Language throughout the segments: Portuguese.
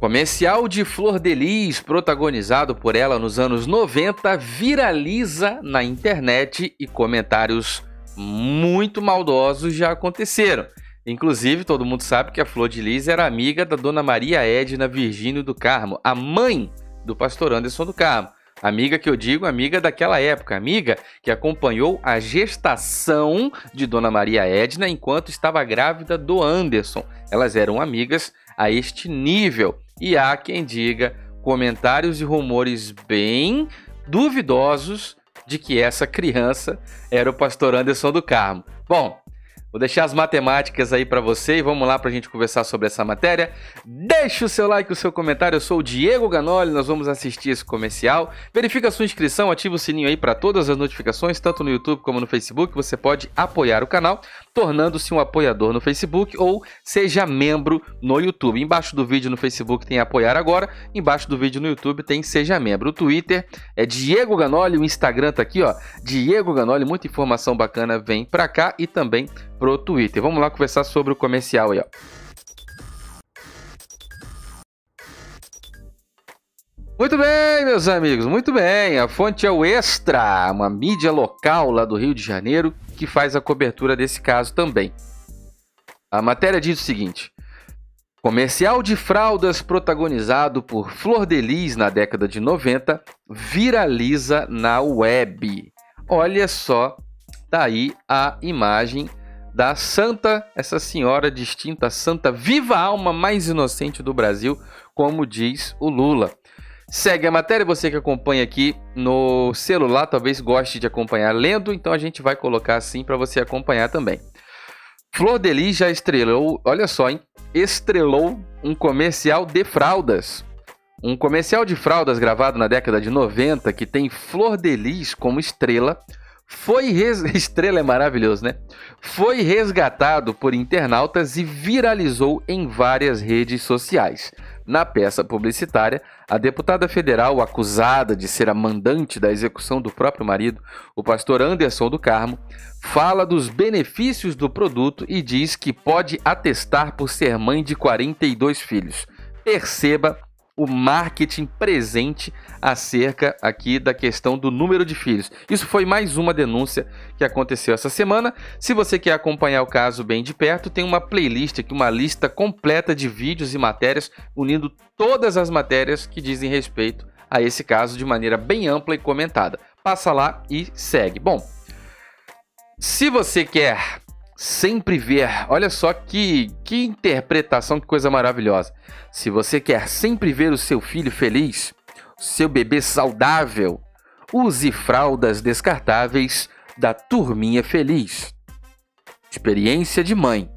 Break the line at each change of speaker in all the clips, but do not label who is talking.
Comercial de Flor de Lis, protagonizado por ela nos anos 90, viraliza na internet e comentários muito maldosos já aconteceram. Inclusive, todo mundo sabe que a Flor de Lis era amiga da dona Maria Edna Virgínio do Carmo, a mãe do pastor Anderson do Carmo. Amiga que eu digo, amiga daquela época, amiga que acompanhou a gestação de Dona Maria Edna enquanto estava grávida do Anderson. Elas eram amigas a este nível. E há quem diga comentários e rumores bem duvidosos de que essa criança era o pastor Anderson do Carmo. Bom, Vou deixar as matemáticas aí para você e vamos lá para a gente conversar sobre essa matéria. Deixe o seu like, o seu comentário. Eu sou o Diego Ganoli, nós vamos assistir esse comercial. Verifica a sua inscrição, ativa o sininho aí para todas as notificações, tanto no YouTube como no Facebook. Você pode apoiar o canal tornando-se um apoiador no Facebook ou seja membro no YouTube. Embaixo do vídeo no Facebook tem apoiar agora, embaixo do vídeo no YouTube tem seja membro. O Twitter é Diego Ganoli, o Instagram tá aqui, ó, Diego Ganoli, muita informação bacana vem para cá e também pro Twitter. Vamos lá conversar sobre o comercial aí, ó. Muito bem, meus amigos, muito bem. A fonte é o Extra, uma mídia local lá do Rio de Janeiro que faz a cobertura desse caso também. A matéria diz o seguinte: Comercial de fraldas protagonizado por Flor de Lis na década de 90 viraliza na web. Olha só, tá aí a imagem da santa, essa senhora distinta, santa viva alma mais inocente do Brasil, como diz o Lula. Segue a matéria, você que acompanha aqui no celular, talvez goste de acompanhar lendo, então a gente vai colocar assim para você acompanhar também. Flor de Lis já estrelou, olha só, hein? Estrelou um comercial de fraldas. Um comercial de fraldas gravado na década de 90 que tem Flor de Lis como estrela foi res... estrela é maravilhoso, né? Foi resgatado por internautas e viralizou em várias redes sociais. Na peça publicitária, a deputada federal acusada de ser a mandante da execução do próprio marido, o pastor Anderson do Carmo, fala dos benefícios do produto e diz que pode atestar por ser mãe de 42 filhos. Perceba o marketing presente acerca aqui da questão do número de filhos. Isso foi mais uma denúncia que aconteceu essa semana. Se você quer acompanhar o caso bem de perto, tem uma playlist aqui, uma lista completa de vídeos e matérias unindo todas as matérias que dizem respeito a esse caso de maneira bem ampla e comentada. Passa lá e segue. Bom, se você quer sempre ver. Olha só que, que interpretação, que coisa maravilhosa. Se você quer sempre ver o seu filho feliz, seu bebê saudável, use fraldas descartáveis da Turminha Feliz. Experiência de mãe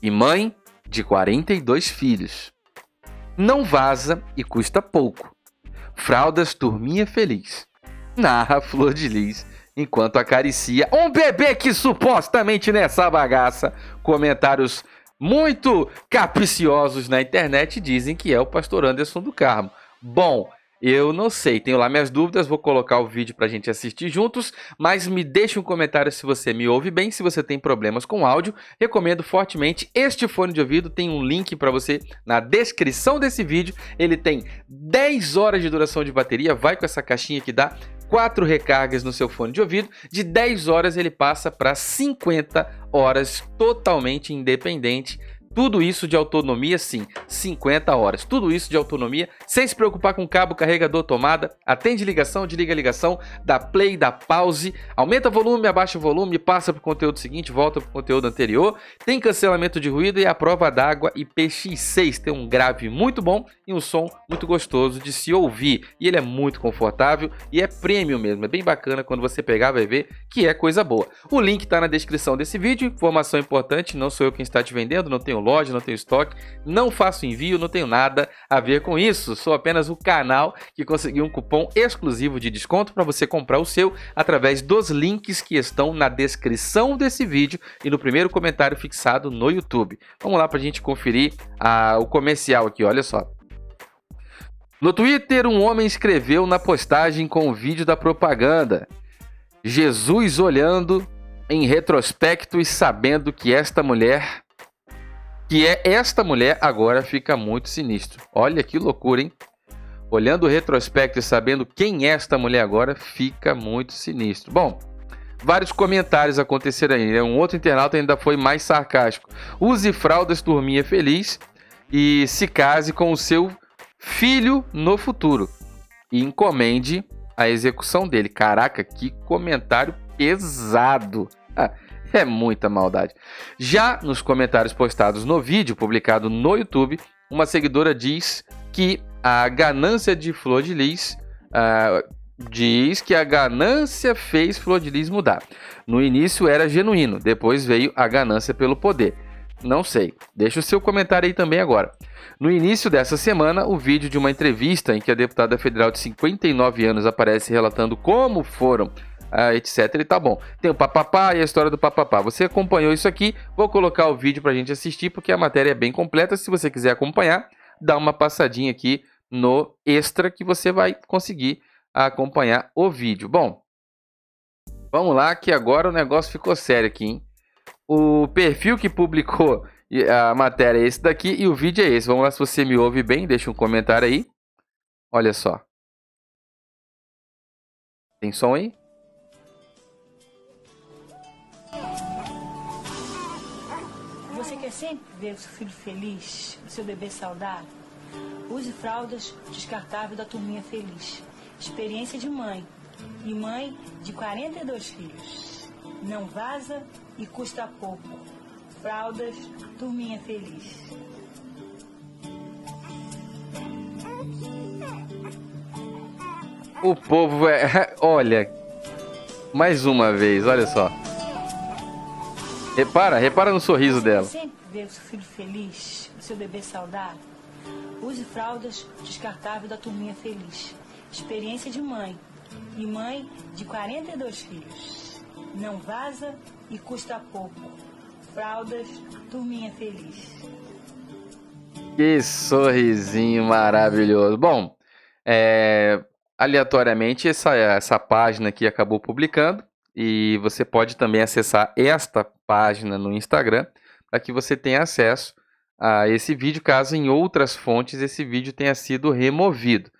e mãe de 42 filhos. Não vaza e custa pouco. Fraldas Turminha Feliz. Narra Flor de Lis enquanto acaricia um bebê que supostamente nessa bagaça. Comentários muito capriciosos na internet dizem que é o pastor Anderson do Carmo. Bom, eu não sei, tenho lá minhas dúvidas, vou colocar o vídeo para a gente assistir juntos, mas me deixe um comentário se você me ouve bem, se você tem problemas com áudio, recomendo fortemente este fone de ouvido, tem um link para você na descrição desse vídeo, ele tem 10 horas de duração de bateria, vai com essa caixinha que dá quatro recargas no seu fone de ouvido, de 10 horas ele passa para 50 horas totalmente independente tudo isso de autonomia, sim, 50 horas. Tudo isso de autonomia, sem se preocupar com cabo, carregador, tomada. Atende ligação, desliga ligação, dá play, dá pause, aumenta volume, abaixa volume, passa para o conteúdo seguinte, volta para o conteúdo anterior. Tem cancelamento de ruído e a prova d'água IPX6 tem um grave muito bom e um som muito gostoso de se ouvir. E ele é muito confortável e é premium mesmo. É bem bacana quando você pegar, vai ver que é coisa boa. O link está na descrição desse vídeo. Informação importante: não sou eu quem está te vendendo, não tenho loja, não tenho estoque, não faço envio, não tenho nada a ver com isso. Sou apenas o canal que conseguiu um cupom exclusivo de desconto para você comprar o seu através dos links que estão na descrição desse vídeo e no primeiro comentário fixado no YouTube. Vamos lá para a gente conferir a, o comercial aqui, olha só. No Twitter, um homem escreveu na postagem com o vídeo da propaganda: Jesus olhando em retrospecto e sabendo que esta mulher que é esta mulher agora fica muito sinistro. Olha que loucura, hein? Olhando o retrospecto e sabendo quem é esta mulher agora, fica muito sinistro. Bom, vários comentários aconteceram aí. Né? Um outro internauta ainda foi mais sarcástico. Use fraldas, turminha feliz e se case com o seu filho no futuro. E encomende a execução dele. Caraca, que comentário pesado. Ah, é muita maldade. Já nos comentários postados no vídeo publicado no YouTube, uma seguidora diz que a ganância de Flor de Lis uh, diz que a ganância fez Flor de Lis mudar. No início era genuíno, depois veio a ganância pelo poder. Não sei. Deixa o seu comentário aí também agora. No início dessa semana, o vídeo de uma entrevista em que a deputada federal de 59 anos aparece relatando como foram ah, etc. E tá bom. Tem o papapá e a história do papapá. Você acompanhou isso aqui? Vou colocar o vídeo pra gente assistir porque a matéria é bem completa. Se você quiser acompanhar, dá uma passadinha aqui no extra que você vai conseguir acompanhar o vídeo. Bom, vamos lá que agora o negócio ficou sério aqui, hein? O perfil que publicou a matéria é esse daqui e o vídeo é esse. Vamos lá se você me ouve bem, deixa um comentário aí. Olha só. Tem som aí?
Você quer sempre ver o seu filho feliz, o seu bebê saudável? Use fraldas descartáveis da turminha feliz. Experiência de mãe. E mãe de 42 filhos. Não vaza e custa pouco. Fraldas, turminha feliz.
O povo é. Olha. Mais uma vez, olha só. Repara, repara no sorriso dela.
Sempre ver o seu filho feliz, o seu bebê saudável. Use fraldas descartáveis da turminha feliz. Experiência de mãe. E mãe de 42 filhos. Não vaza e custa pouco. Fraldas, turminha feliz.
Que sorrisinho maravilhoso. Bom, é, aleatoriamente essa, essa página aqui acabou publicando e você pode também acessar esta página no Instagram para que você tenha acesso a esse vídeo, caso em outras fontes esse vídeo tenha sido removido.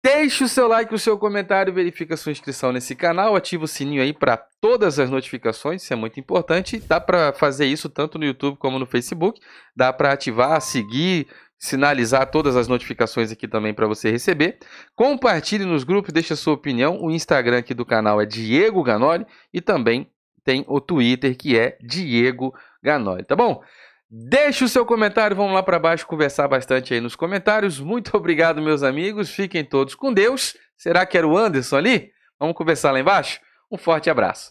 Deixe o seu like, o seu comentário, verifique a sua inscrição nesse canal, ative o sininho aí para todas as notificações, isso é muito importante. Dá para fazer isso tanto no YouTube como no Facebook. Dá para ativar, seguir, sinalizar todas as notificações aqui também para você receber. Compartilhe nos grupos, deixe a sua opinião. O Instagram aqui do canal é Diego Ganoli e também tem o Twitter que é Diego Ganoli, tá bom? Deixe o seu comentário, vamos lá para baixo conversar bastante aí nos comentários. Muito obrigado, meus amigos. Fiquem todos com Deus. Será que era o Anderson ali? Vamos conversar lá embaixo? Um forte abraço.